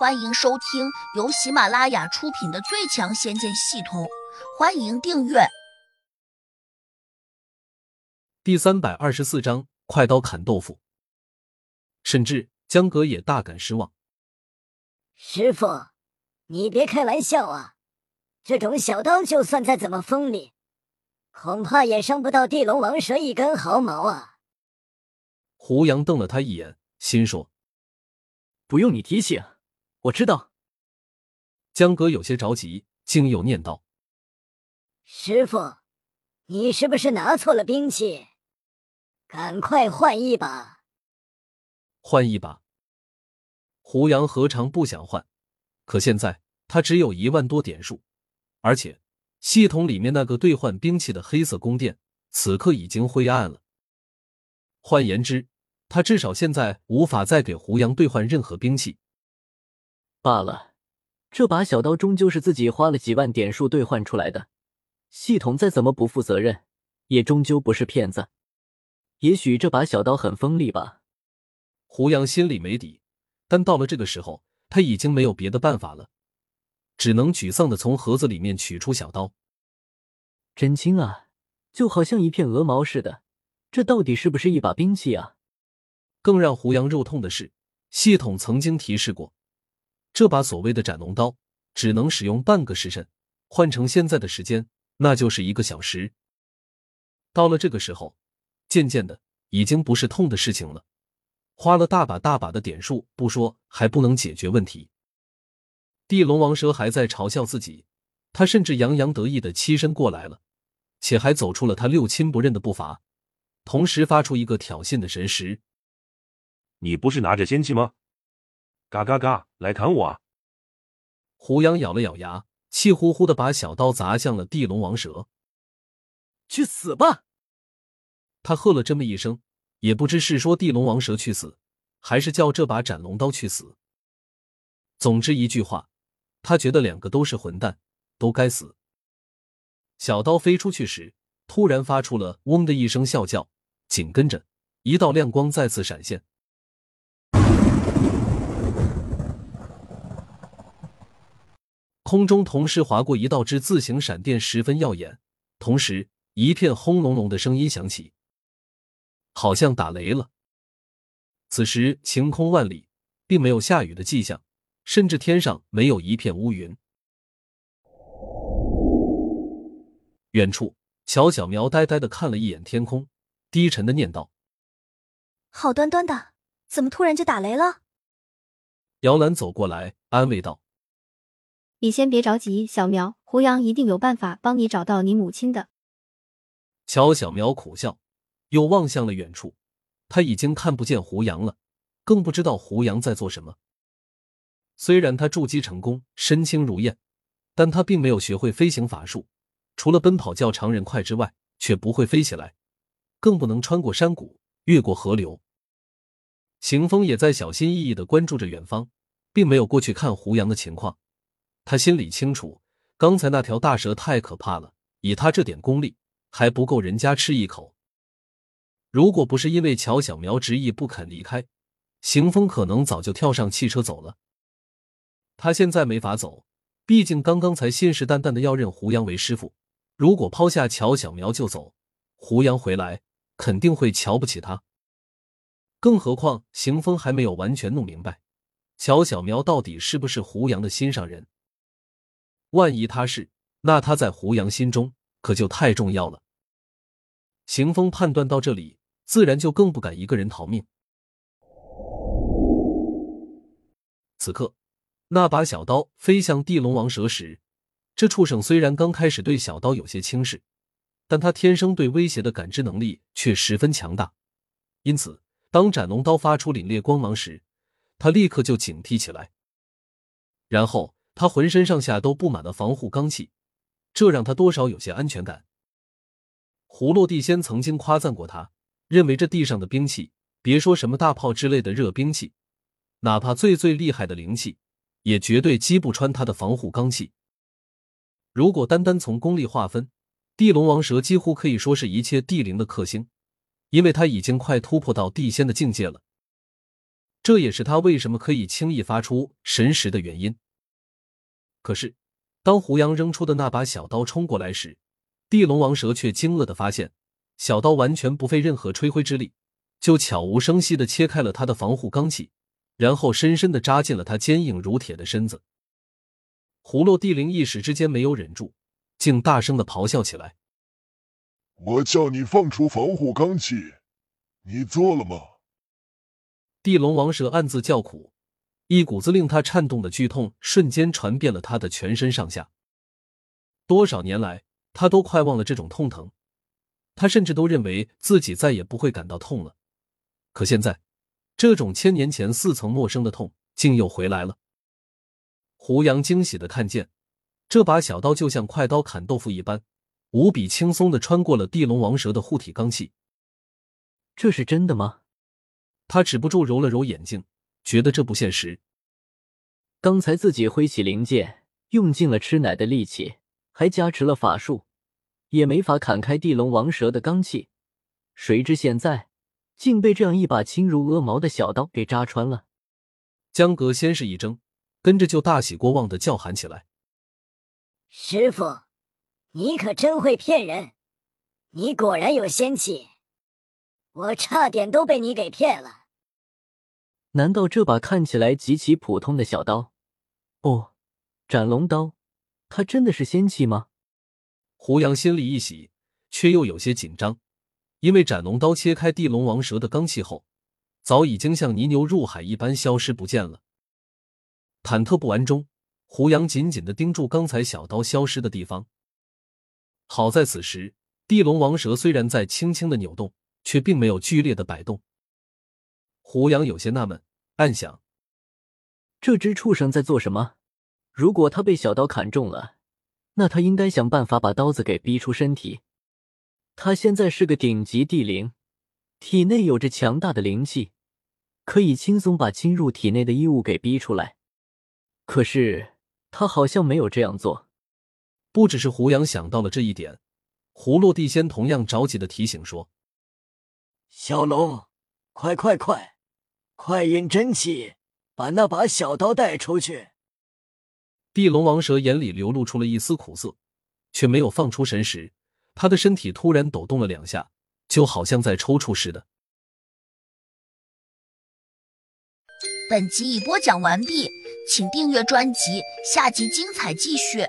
欢迎收听由喜马拉雅出品的《最强仙剑系统》，欢迎订阅。第三百二十四章：快刀砍豆腐。甚至江格也大感失望。师傅，你别开玩笑啊！这种小刀就算再怎么锋利，恐怕也伤不到地龙王蛇一根毫毛啊！胡杨瞪了他一眼，心说：“不用你提醒。”我知道，江哥有些着急，竟又念道：“师傅，你是不是拿错了兵器？赶快换一把！换一把！”胡杨何尝不想换？可现在他只有一万多点数，而且系统里面那个兑换兵器的黑色宫殿，此刻已经灰暗了。换言之，他至少现在无法再给胡杨兑换任何兵器。罢了，这把小刀终究是自己花了几万点数兑换出来的，系统再怎么不负责任，也终究不是骗子。也许这把小刀很锋利吧。胡杨心里没底，但到了这个时候，他已经没有别的办法了，只能沮丧的从盒子里面取出小刀。真轻啊，就好像一片鹅毛似的。这到底是不是一把兵器啊？更让胡杨肉痛的是，系统曾经提示过。这把所谓的斩龙刀只能使用半个时辰，换成现在的时间，那就是一个小时。到了这个时候，渐渐的已经不是痛的事情了。花了大把大把的点数不说，还不能解决问题。地龙王蛇还在嘲笑自己，他甚至洋洋得意的栖身过来了，且还走出了他六亲不认的步伐，同时发出一个挑衅的神识：“你不是拿着仙器吗？”嘎嘎嘎！来砍我！啊！胡杨咬了咬牙，气呼呼的把小刀砸向了地龙王蛇。去死吧！他喝了这么一声，也不知是说地龙王蛇去死，还是叫这把斩龙刀去死。总之一句话，他觉得两个都是混蛋，都该死。小刀飞出去时，突然发出了“嗡”的一声啸叫，紧跟着一道亮光再次闪现。空中同时划过一道之字形闪电，十分耀眼。同时，一片轰隆隆的声音响起，好像打雷了。此时晴空万里，并没有下雨的迹象，甚至天上没有一片乌云。远处，乔小苗呆呆的看了一眼天空，低沉的念道：“好端端的，怎么突然就打雷了？”姚兰走过来安慰道。你先别着急，小苗，胡杨一定有办法帮你找到你母亲的。乔小苗苦笑，又望向了远处。他已经看不见胡杨了，更不知道胡杨在做什么。虽然他筑基成功，身轻如燕，但他并没有学会飞行法术，除了奔跑较常人快之外，却不会飞起来，更不能穿过山谷，越过河流。邢风也在小心翼翼的关注着远方，并没有过去看胡杨的情况。他心里清楚，刚才那条大蛇太可怕了，以他这点功力还不够人家吃一口。如果不是因为乔小苗执意不肯离开，邢风可能早就跳上汽车走了。他现在没法走，毕竟刚刚才信誓旦旦的要认胡杨为师傅。如果抛下乔小苗就走，胡杨回来肯定会瞧不起他。更何况邢风还没有完全弄明白，乔小苗到底是不是胡杨的心上人。万一他是，那他在胡杨心中可就太重要了。邢风判断到这里，自然就更不敢一个人逃命。此刻，那把小刀飞向地龙王蛇时，这畜生虽然刚开始对小刀有些轻视，但他天生对威胁的感知能力却十分强大。因此，当斩龙刀发出凛冽光芒时，他立刻就警惕起来，然后。他浑身上下都布满了防护罡气，这让他多少有些安全感。胡落地仙曾经夸赞过他，认为这地上的兵器，别说什么大炮之类的热兵器，哪怕最最厉害的灵气，也绝对击不穿他的防护罡气。如果单单从功力划分，地龙王蛇几乎可以说是一切地灵的克星，因为他已经快突破到地仙的境界了。这也是他为什么可以轻易发出神识的原因。可是，当胡杨扔出的那把小刀冲过来时，地龙王蛇却惊愕的发现，小刀完全不费任何吹灰之力，就悄无声息的切开了他的防护罡气，然后深深的扎进了他坚硬如铁的身子。胡落地灵一时之间没有忍住，竟大声的咆哮起来：“我叫你放出防护罡气，你做了吗？”地龙王蛇暗自叫苦，一股子令他颤动的剧痛瞬间传遍了他的全身上下。多少年来，他都快忘了这种痛疼，他甚至都认为自己再也不会感到痛了。可现在，这种千年前似曾陌生的痛竟又回来了。胡杨惊喜的看见，这把小刀就像快刀砍豆腐一般，无比轻松的穿过了地龙王蛇的护体罡气。这是真的吗？他止不住揉了揉眼睛，觉得这不现实。刚才自己挥起灵剑，用尽了吃奶的力气，还加持了法术，也没法砍开地龙王蛇的罡气。谁知现在竟被这样一把轻如鹅毛的小刀给扎穿了。江阁先是一怔，跟着就大喜过望的叫喊起来：“师傅，你可真会骗人！你果然有仙气，我差点都被你给骗了。”难道这把看起来极其普通的小刀，哦，斩龙刀，它真的是仙器吗？胡杨心里一喜，却又有些紧张，因为斩龙刀切开地龙王蛇的罡气后，早已经像泥牛入海一般消失不见了。忐忑不安中，胡杨紧紧的盯住刚才小刀消失的地方。好在此时，地龙王蛇虽然在轻轻的扭动，却并没有剧烈的摆动。胡杨有些纳闷，暗想：这只畜生在做什么？如果他被小刀砍中了，那他应该想办法把刀子给逼出身体。他现在是个顶级地灵，体内有着强大的灵气，可以轻松把侵入体内的异物给逼出来。可是他好像没有这样做。不只是胡杨想到了这一点，胡落地仙同样着急的提醒说：“小龙，快快快！”快引真气，把那把小刀带出去。地龙王蛇眼里流露出了一丝苦涩，却没有放出神识。他的身体突然抖动了两下，就好像在抽搐似的。本集已播讲完毕，请订阅专辑，下集精彩继续。